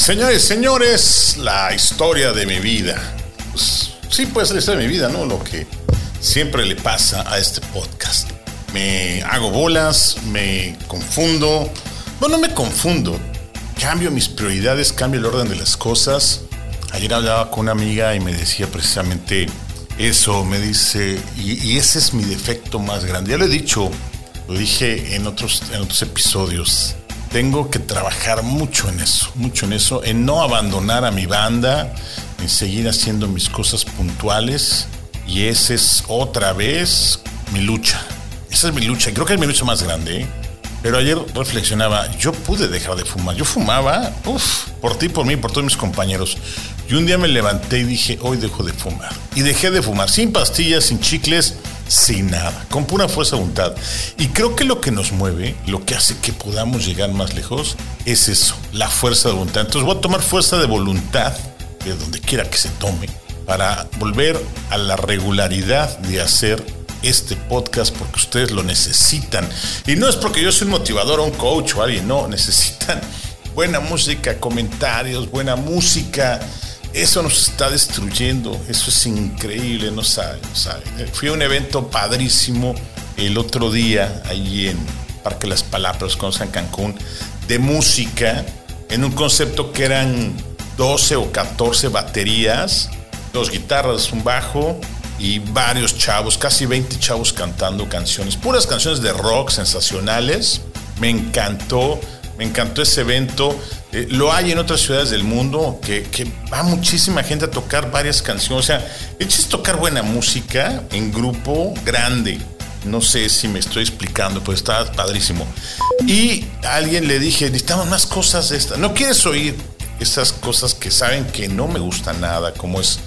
Señores, señores, la historia de mi vida. Pues, sí, puede ser la historia de mi vida, ¿no? Lo que siempre le pasa a este podcast. Me hago bolas, me confundo. Bueno, no me confundo. Cambio mis prioridades, cambio el orden de las cosas. Ayer hablaba con una amiga y me decía precisamente eso. Me dice, y, ese es mi defecto más grande. Ya lo he dicho, lo dije en otros episodios tengo que trabajar mucho en eso, mucho en eso, en no abandonar a mi banda, en seguir haciendo mis cosas puntuales. Y esa es otra vez mi lucha. Esa es mi lucha. Creo que es mi lucha más grande. ¿eh? Pero ayer reflexionaba, yo pude dejar de fumar. Yo fumaba, uff, por ti, por mí, por todos mis compañeros. Y un día me levanté y dije, hoy dejo de fumar. Y dejé de fumar, sin pastillas, sin chicles, sin nada, con pura fuerza de voluntad. Y creo que lo que nos mueve, lo que hace que podamos llegar más lejos, es eso, la fuerza de voluntad. Entonces voy a tomar fuerza de voluntad, de donde quiera que se tome, para volver a la regularidad de hacer este podcast porque ustedes lo necesitan. Y no es porque yo soy un motivador o un coach o alguien, no, necesitan buena música, comentarios, buena música eso nos está destruyendo, eso es increíble, no saben, no saben. Fui a un evento padrísimo el otro día, ahí en Parque Las Palabras, con San Cancún, de música, en un concepto que eran 12 o 14 baterías, dos guitarras, un bajo y varios chavos, casi 20 chavos cantando canciones, puras canciones de rock sensacionales. Me encantó, me encantó ese evento eh, lo hay en otras ciudades del mundo que, va muchísima gente a tocar varias canciones. O sea, es tocar buena música en grupo grande. No sé si me estoy explicando, pero está padrísimo. Y a alguien le dije, necesitamos más cosas de estas. ¿No quieres oír esas cosas que saben que no me gustan nada, como es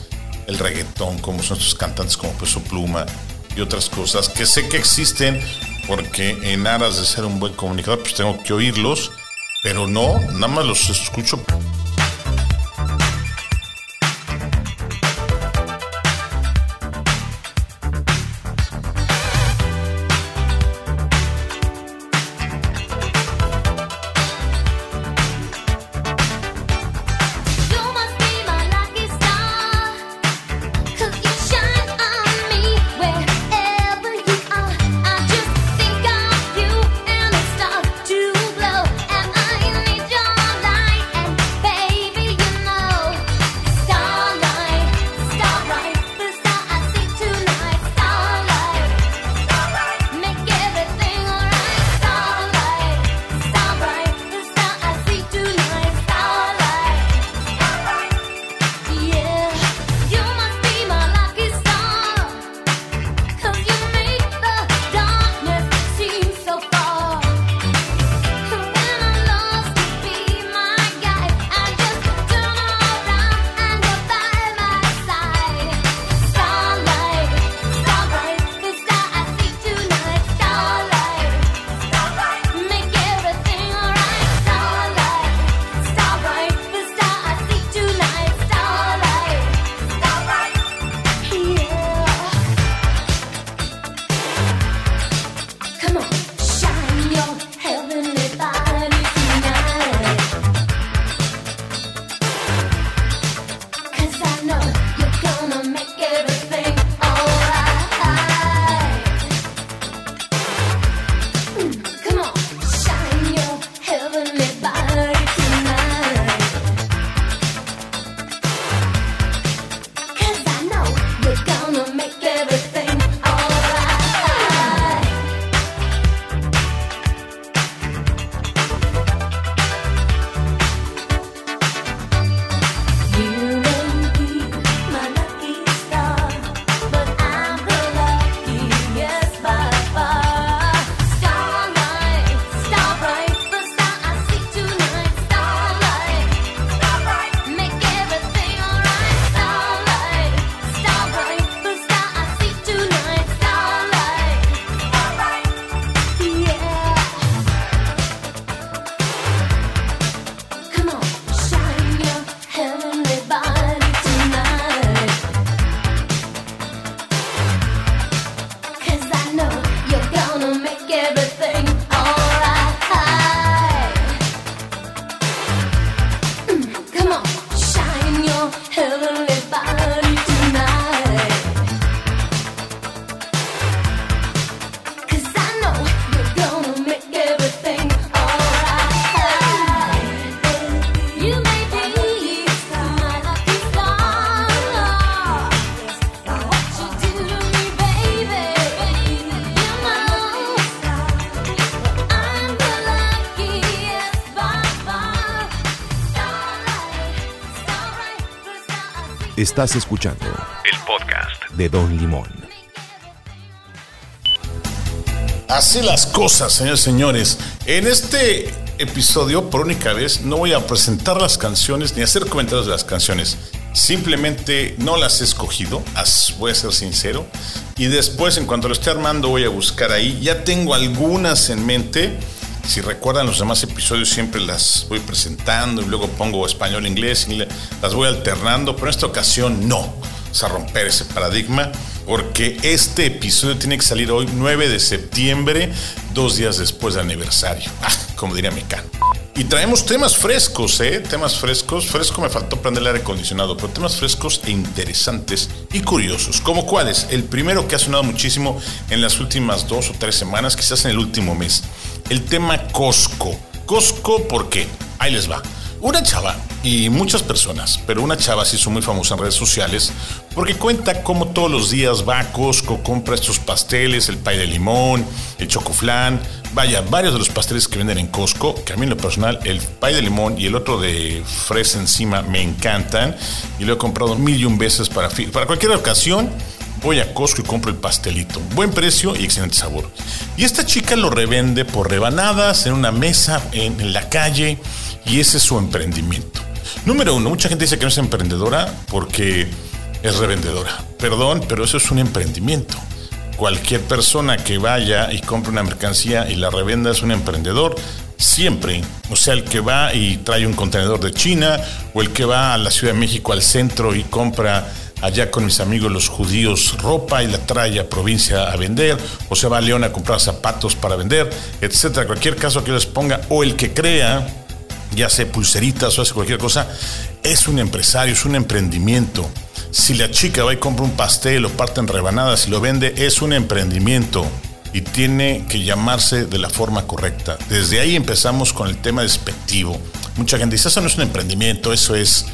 el reggaetón, como son estos cantantes como Peso Pluma y otras cosas que sé que existen porque en aras de ser un buen comunicador, pues tengo que oírlos pero no, nada más los escucho Estás escuchando el podcast de Don Limón. Así las cosas, señores señores. En este episodio, por única vez, no voy a presentar las canciones ni hacer comentarios de las canciones. Simplemente no las he escogido, voy a ser sincero. Y después, en cuanto lo esté armando, voy a buscar ahí. Ya tengo algunas en mente. Si recuerdan los demás episodios, siempre las voy presentando y luego pongo español, inglés, y las voy alternando. Pero en esta ocasión no. Vamos a romper ese paradigma porque este episodio tiene que salir hoy, 9 de septiembre, dos días después del aniversario. Ah, como diría Mecano. Y traemos temas frescos, ¿eh? Temas frescos. Fresco me faltó prender el aire acondicionado, pero temas frescos e interesantes y curiosos. ¿Como cuáles? El primero que ha sonado muchísimo en las últimas dos o tres semanas, quizás en el último mes. El tema Costco. Costco, ¿por qué? Ahí les va. Una chava, y muchas personas, pero una chava se hizo muy famosa en redes sociales porque cuenta cómo todos los días va a Costco, compra estos pasteles, el pay de limón, el chocoflán, vaya, varios de los pasteles que venden en Costco, que a mí en lo personal, el pay de limón y el otro de fresa encima me encantan y lo he comprado mil y un veces para, para cualquier ocasión voy a Costco y compro el pastelito. Buen precio y excelente sabor. Y esta chica lo revende por rebanadas en una mesa en, la calle y ese es su emprendimiento. Número uno, mucha gente dice que no es emprendedora porque es revendedora. Perdón, pero eso es un emprendimiento. Cualquier persona que vaya y compre una mercancía y la revenda es un emprendedor. Siempre. O sea, el que va y trae un contenedor de China o el que va a la Ciudad de México al centro y compra allá con mis amigos los judíos ropa y la trae a provincia a vender, o se va a León a comprar zapatos para vender, etcétera. Cualquier caso que les ponga, o el que crea, ya sea pulseritas o hace cualquier cosa, es un empresario, es un emprendimiento. Si la chica va y compra un pastel o parte en rebanadas y lo vende, es un emprendimiento y tiene que llamarse de la forma correcta. Desde ahí empezamos con el tema despectivo. Mucha gente dice, eso no es un emprendimiento, eso es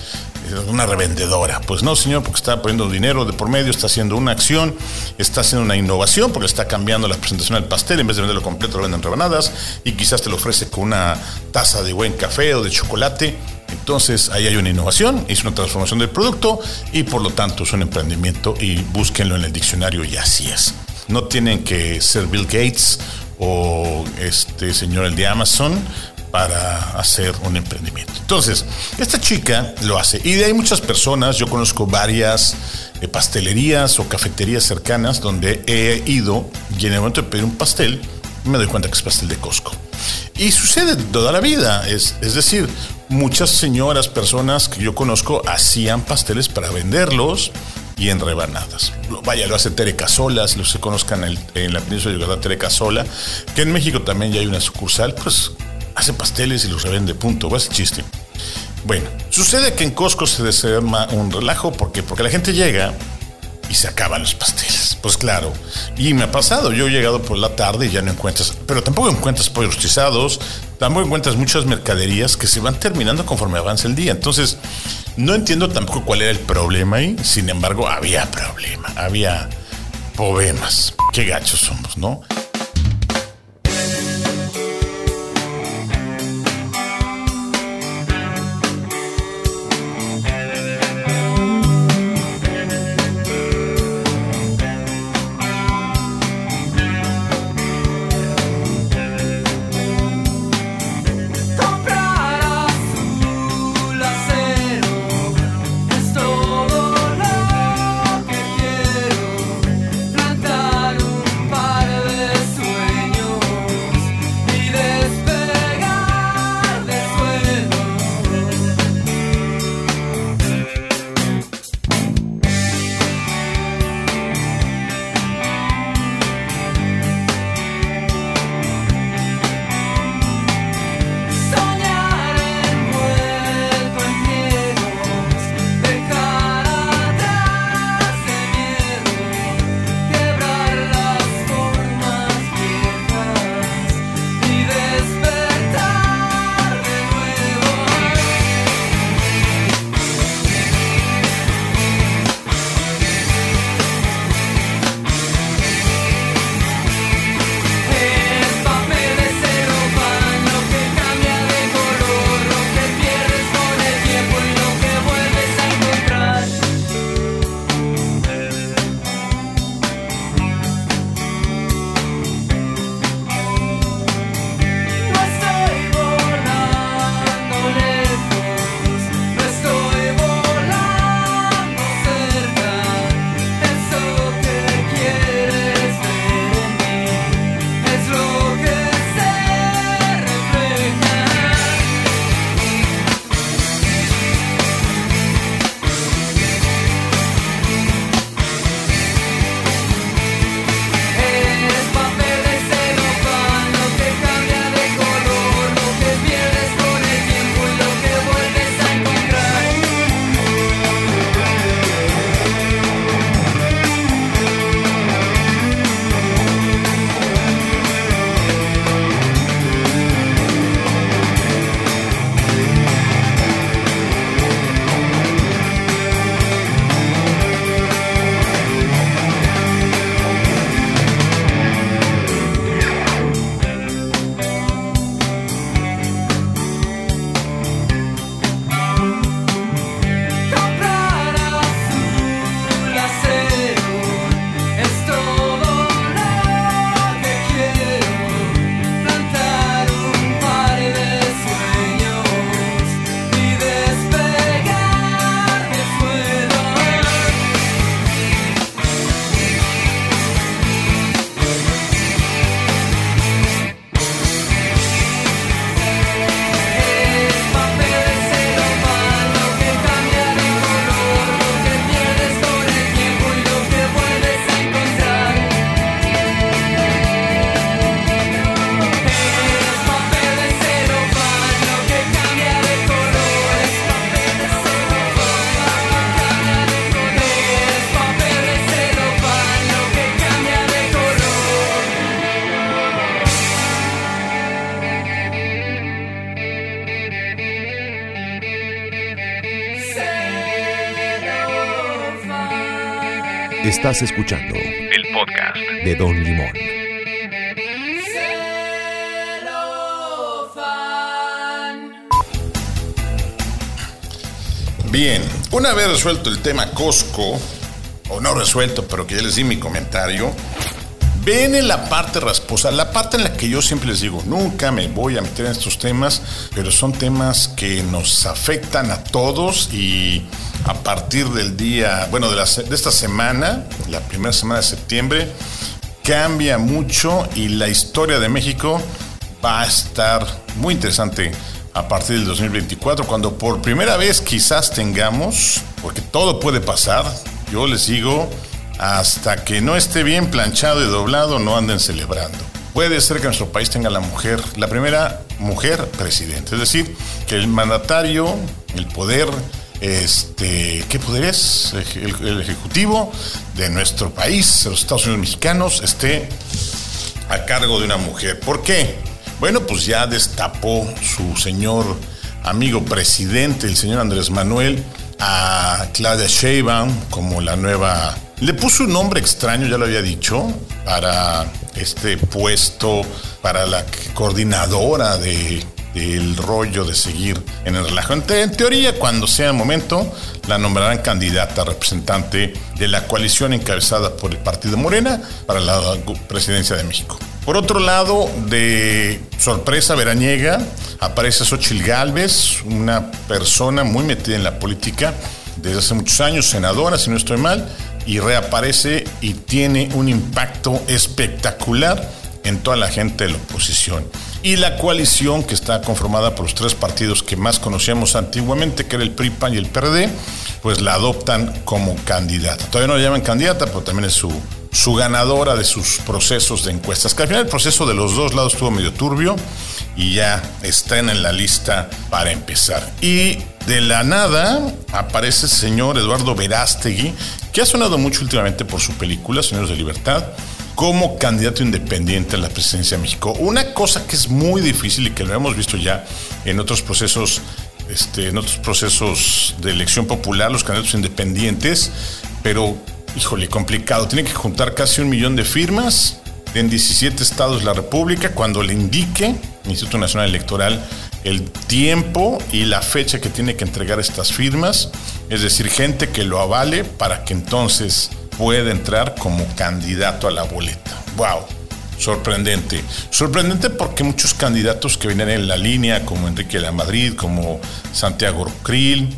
una revendedora. Pues no, señor, porque está poniendo dinero de por medio, está haciendo una acción, está haciendo una innovación, porque está cambiando la presentación del pastel, en vez de venderlo completo, lo venden rebanadas, y quizás te lo ofrece con una taza de buen café o de chocolate. Entonces ahí hay una innovación, es una transformación del producto y por lo tanto es un emprendimiento y búsquenlo en el diccionario y así es. No tienen que ser Bill Gates o este señor el de Amazon para hacer un emprendimiento. Entonces, esta chica lo hace. Y de ahí muchas personas, yo conozco varias eh, pastelerías o cafeterías cercanas donde he ido y en el momento de pedir un pastel, me doy cuenta que es pastel de Costco. Y sucede toda la vida, es, decir, muchas señoras, personas que yo conozco hacían pasteles para venderlos y en rebanadas. Vaya, lo hace Tere Casola, los que conozcan en la península de Yucatán, Tere Casola, que en México también ya hay una sucursal, pues hace pasteles y los revende, punto. Va chiste. Bueno, sucede que en Costco se desarma un relajo porque, porque la gente llega y se acaban los pasteles. Pues claro. Y me ha pasado, yo he llegado por la tarde y ya no encuentras, pero tampoco encuentras pollos rostizados, tampoco encuentras muchas mercaderías que se van terminando conforme avanza el día. Entonces, no entiendo tampoco cuál era el problema ahí. Sin embargo, había problema, había problemas. Qué gachos somos, ¿no? Estás escuchando el podcast de Don Limón. Bien, una vez resuelto el tema Costco, o no resuelto, pero que ya les di mi comentario, Viene la parte rasposa, la parte en la que yo siempre les digo, nunca me voy a meter en estos temas, pero son temas que nos afectan a todos y a partir del día, bueno, de, de esta semana, la primera semana de septiembre, cambia mucho y la historia de México va a estar muy interesante a partir del 2024, cuando por primera vez quizás tengamos, porque todo puede pasar, yo les digo, hasta que no esté bien planchado y doblado, no anden celebrando. Puede ser que nuestro país tenga la mujer, la primera mujer presidente, es decir, que el mandatario, el poder, este, ¿qué poder es? El, el ejecutivo de nuestro país, los Estados Unidos mexicanos, esté a cargo de una mujer. ¿Por qué? Bueno, pues ya destapó su señor amigo presidente, el señor Andrés Manuel, a Claudia Sheinbaum como la nueva le puso un nombre extraño, ya lo había dicho, para este puesto, para la coordinadora de, del rollo de seguir en el relajo. En, teoría, cuando sea el momento, la nombrarán candidata representante de la coalición encabezada por el Partido Morena para la presidencia de México. Por otro lado, de sorpresa veraniega, aparece Xochil Gálvez, una persona muy metida en la política desde hace muchos años, senadora, si no estoy mal, y reaparece y tiene un impacto espectacular en toda la gente de la oposición. Y la coalición que está conformada por los tres partidos que más conocíamos antiguamente, que era el PRI, PAN y el PRD, pues la adoptan como candidata. Todavía no la llaman candidata, pero también es su, su ganadora de sus procesos de encuestas. Que al final el proceso de los dos lados estuvo medio turbio y ya están en la lista para empezar. Y de la nada aparece el señor Eduardo Verástegui, que ha sonado mucho últimamente por su película, Señores de Libertad, como candidato independiente a la presidencia de México. Una cosa que es muy difícil y que lo hemos visto ya en otros procesos, este, en otros procesos de elección popular, los candidatos independientes, pero híjole, complicado. Tiene que juntar casi un millón de firmas en 17 estados de la República cuando le indique el Instituto Nacional Electoral el tiempo y la fecha que tiene que entregar estas firmas, es decir, gente que lo avale para que entonces pueda entrar como candidato a la boleta. ¡Wow! Sorprendente. Sorprendente porque muchos candidatos que vienen en la línea, como Enrique de la Madrid, como Santiago Krill,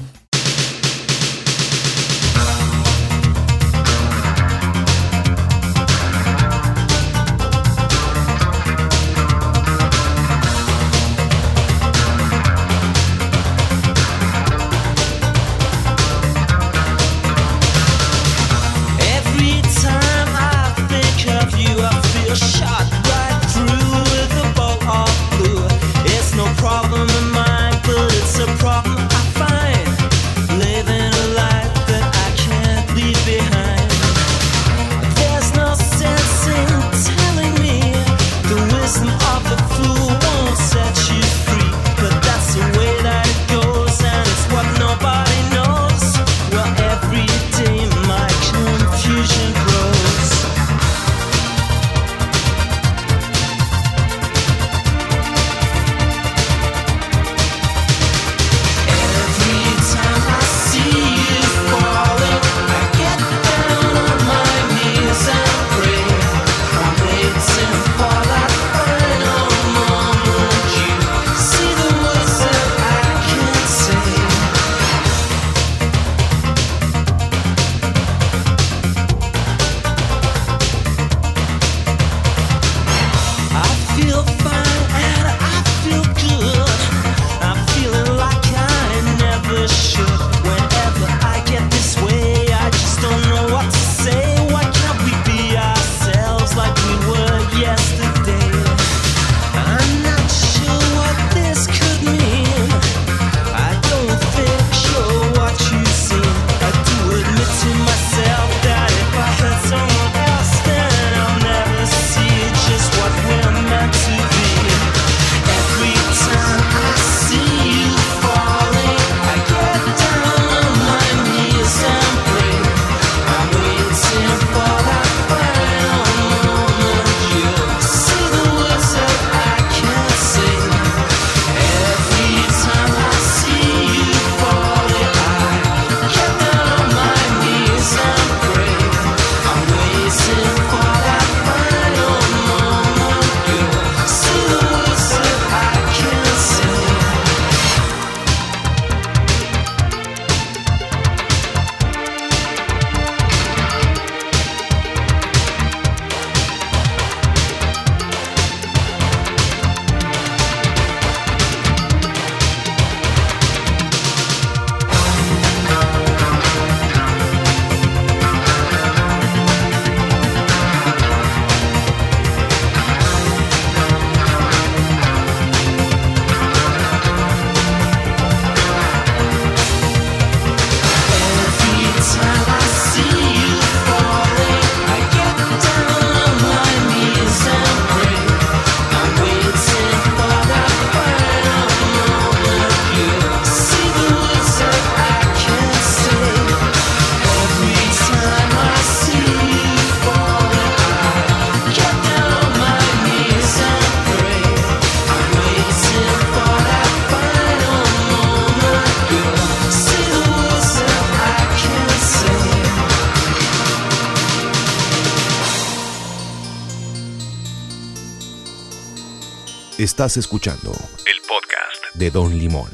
Estás escuchando el podcast de Don Limón.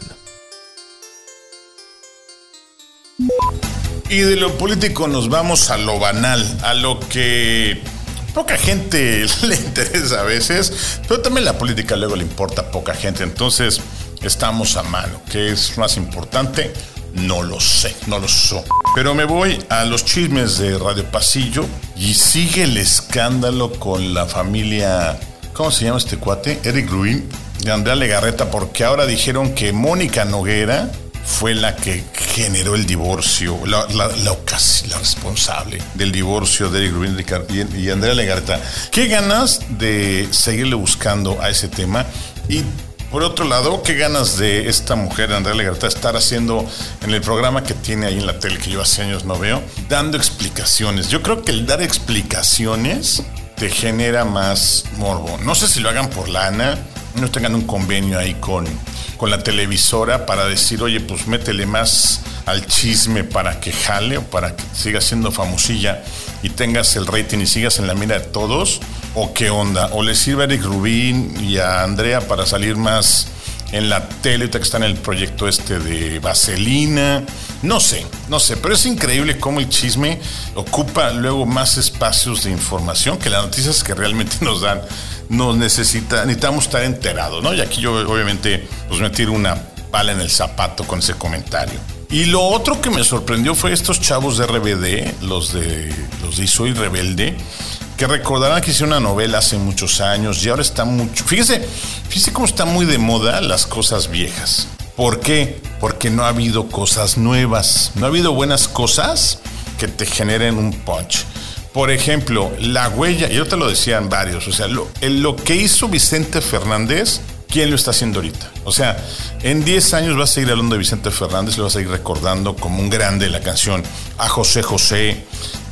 Y de lo político nos vamos a lo banal, a lo que poca gente le interesa a veces, pero también la política luego le importa a poca gente. Entonces estamos a mano. ¿Qué es más importante? No lo sé, no lo sé. Pero me voy a los chismes de Radio Pasillo y sigue el escándalo con la familia, ¿cómo se llama este cuate? Eric Ruin de Andrea Legarreta, porque ahora dijeron que Mónica Noguera fue la que generó el divorcio, la, la, la, la responsable del divorcio de Eric Rubin y, y Andrea Legarreta. Qué ganas de seguirle buscando a ese tema y por otro lado, qué ganas de esta mujer, Andrea Legarreta, estar haciendo en el programa que tiene ahí en la tele, que yo hace años no veo, dando explicaciones. Yo creo que el dar explicaciones te genera más morbo. No sé si lo hagan por lana, no tengan un convenio ahí con, con la televisora para decir, oye, pues métele más al chisme para que jale o para que siga siendo famosilla y tengas el rating y sigas en la mira de todos, o qué onda, o le sirve a Eric Rubín y a Andrea para salir más en la tele, que está en el proyecto este de Vaselina, no sé, no sé, pero es increíble cómo el chisme ocupa luego más espacios de información que las noticias que realmente nos dan nos necesita, necesitamos estar enterados, ¿no? Y aquí yo obviamente pues me tiro una pala en el zapato con ese comentario. Y lo otro que me sorprendió fue estos chavos de RBD, los de los de Soy Rebelde, que recordarán que hice una novela hace muchos años y ahora está mucho. Fíjese, fíjese cómo está muy de moda las cosas viejas. ¿Por qué? Porque no ha habido cosas nuevas, no ha habido buenas cosas que te generen un punch. Por ejemplo, la huella, yo te lo decían varios, o sea, lo que hizo Vicente Fernández, ¿quién lo está haciendo ahorita? O sea, en 10 años vas a seguir hablando de Vicente Fernández, lo vas a ir recordando como un grande de la canción, a José José,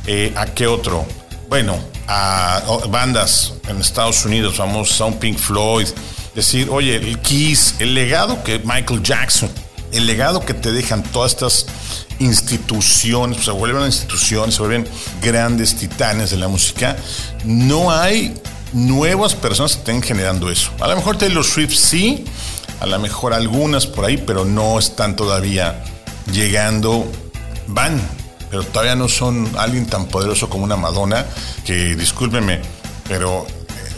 eh, ¿a qué otro? Bueno, a bandas en Estados Unidos, vamos a un Pink Floyd, decir, oye, el Kiss, el legado que Michael Jackson, el legado que te dejan todas estas instituciones, se vuelven instituciones, se vuelven grandes titanes de la música, no hay nuevas personas estén generando eso. A lo mejor Taylor Swift sí, a lo mejor algunas por ahí, pero no están todavía llegando, van, pero todavía no son alguien tan poderoso como una Madonna, que discúlpeme, pero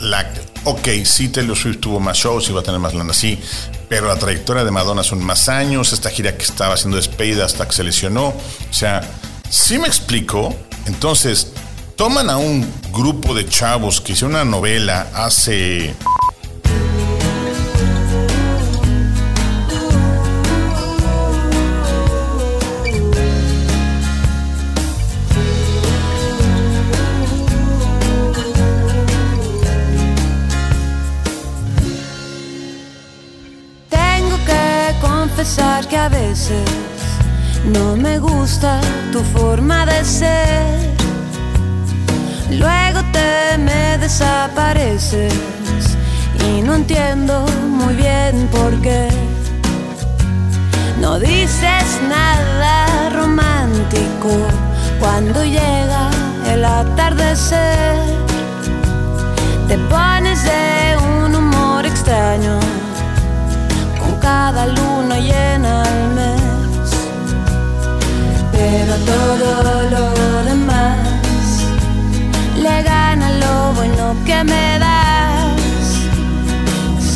la, ok, sí Taylor Swift tuvo más shows y va a tener más lana, sí, pero la trayectoria de Madonna son más años, esta gira que estaba haciendo despedida hasta que se lesionó, o sea, sí me explico, entonces toman a un grupo de chavos que hicieron una novela hace que a veces no me gusta tu forma de ser. Luego te me desapareces y no entiendo muy bien por qué. No dices nada romántico cuando llega el atardecer. Te pones de un humor extraño cada luna llena al mes. Pero todo lo me das.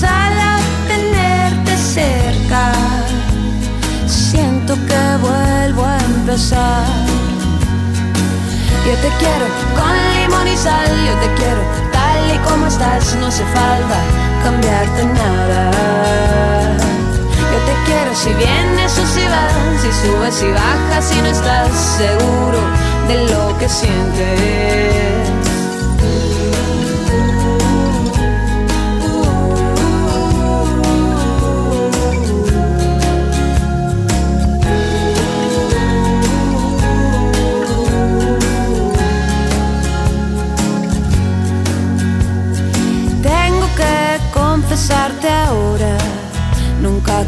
Solo tenerte cerca, siento que vuelvo a empezar. Yo te quiero con limón y sal, yo te quiero tal y como estás, no hace falta cambiarte nada. Yo te quiero si vienes o si vas, si subes y bajas y no estás seguro de lo que sientes.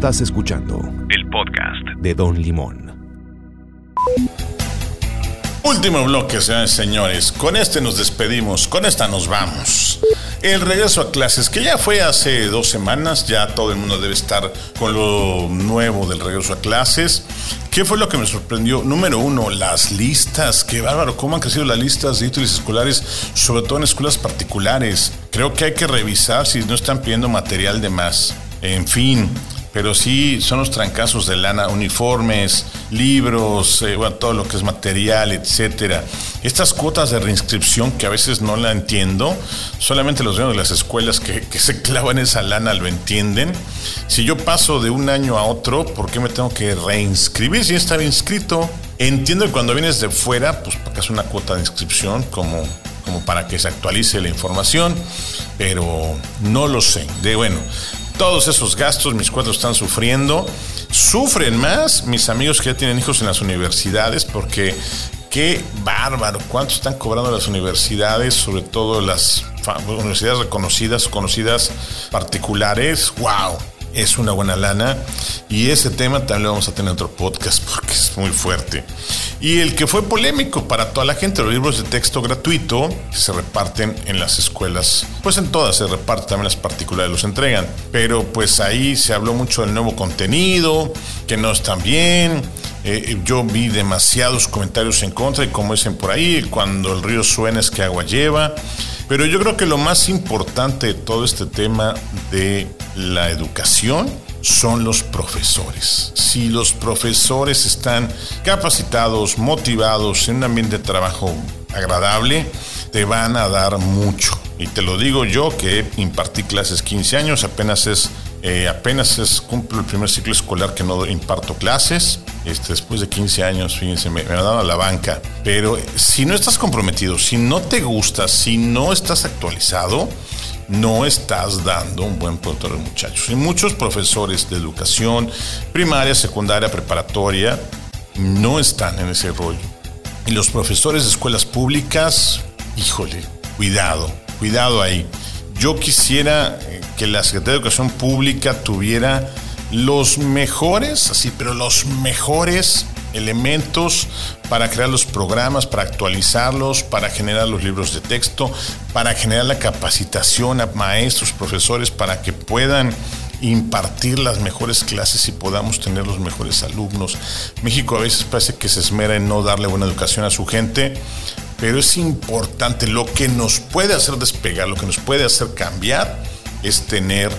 Estás escuchando el podcast de Don Limón. Último bloque, señores y señores. Con este nos despedimos, con esta nos vamos. El regreso a clases, que ya fue hace dos semanas, ya todo el mundo debe estar con lo nuevo del regreso a clases. ¿Qué fue lo que me sorprendió? Número uno, las listas. Qué bárbaro, cómo han crecido las listas de títulos escolares, sobre todo en escuelas particulares. Creo que hay que revisar si no están pidiendo material de más. En fin, pero sí son los trancazos de lana, uniformes, libros, eh, bueno, todo lo que es material, etcétera. Estas cuotas de reinscripción que a veces no la entiendo, solamente los dueños de las escuelas que, se clavan esa lana lo entienden. Si yo paso de un año a otro, ¿por qué me tengo que reinscribir si estaba inscrito? Entiendo que cuando vienes de fuera, pues pagas una cuota de inscripción como como para que se actualice la información, pero no lo sé. De bueno, todos esos gastos, mis cuatro están sufriendo. Sufren más mis amigos que ya tienen hijos en las universidades, porque qué bárbaro, cuánto están cobrando las universidades, sobre todo las universidades reconocidas, conocidas particulares. ¡Wow! Es una buena lana. Y ese tema también lo vamos a tener en otro podcast porque es muy fuerte. Y el que fue polémico para toda la gente, los libros de texto gratuito se reparten en las escuelas, pues en todas se reparten, también las particulares los entregan. Pero pues ahí se habló mucho del nuevo contenido, que no están bien. Eh, yo vi demasiados comentarios en contra y como dicen por ahí, cuando el río suena es que agua lleva. Pero yo creo que lo más importante de todo este tema de la educación son los profesores. Si los profesores están capacitados, motivados, en un ambiente de trabajo agradable, te van a dar mucho. Y te lo digo yo que impartí clases 15 años, apenas es eh, apenas es, cumplo el primer ciclo escolar que no imparto clases. Este, después de 15 años, fíjense, me, me dado a la banca. Pero si no estás comprometido, si no te gusta, si no estás actualizado, no estás dando un buen punto a los muchachos. Y muchos profesores de educación primaria, secundaria, preparatoria, no están en ese rollo. Y los profesores de escuelas públicas, híjole, cuidado, cuidado ahí. Yo quisiera eh, que la Secretaría de Educación Pública tuviera los mejores, así, pero los mejores elementos para crear los programas, para actualizarlos, para generar los libros de texto, para generar la capacitación a maestros, profesores, para que puedan impartir las mejores clases y podamos tener los mejores alumnos. México a veces parece que se esmera en no darle buena educación a su gente, pero es importante, lo que nos puede hacer despegar, lo que nos puede hacer cambiar, es tener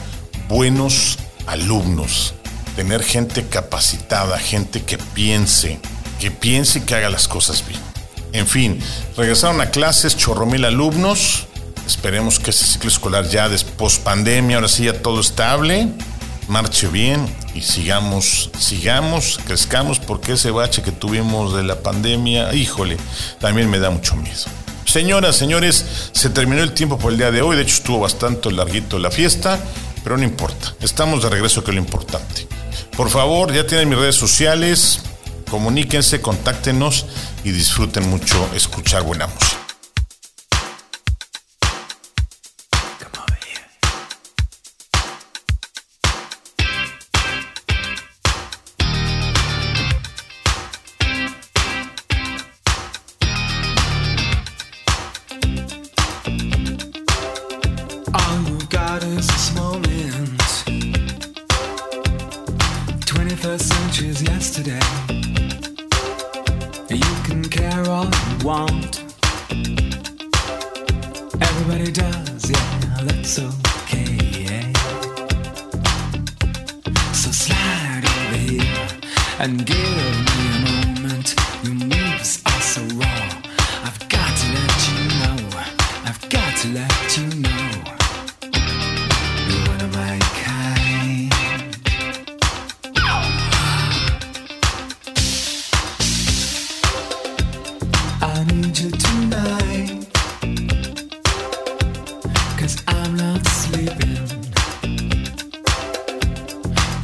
buenos alumnos, tener gente capacitada, gente que piense, que piense y que haga las cosas bien. En fin, regresaron a clases, chorro mil alumnos. Esperemos que este ciclo escolar ya después pandemia, ahora sí ya todo estable, marche bien y sigamos, sigamos, crezcamos, porque ese bache que tuvimos de la pandemia, híjole, también me da mucho miedo. Señoras, señores, se terminó el tiempo por el día de hoy, de hecho estuvo bastante larguito la fiesta, pero no importa, estamos de regreso que es lo importante. Por favor, ya tienen mis redes sociales, comuníquense, contáctenos y disfruten mucho escuchar buena música.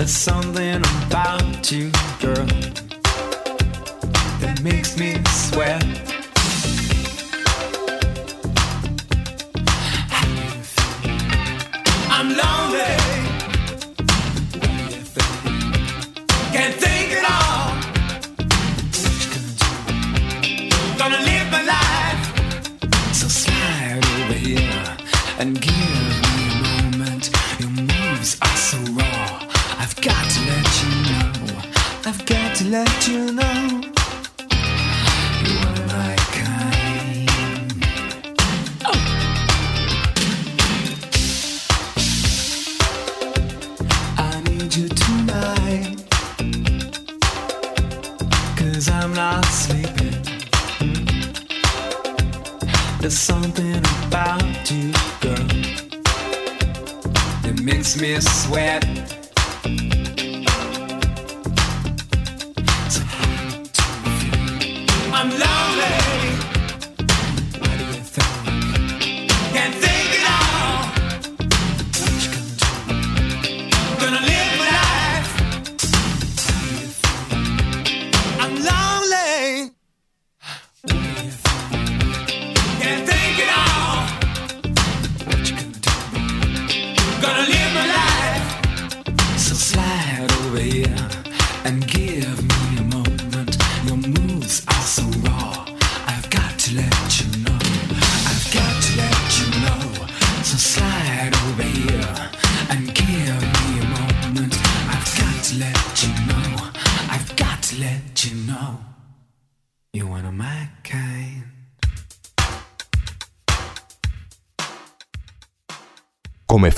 There's something about you, girl, that makes me sweat. makes me sweat. I'm loud.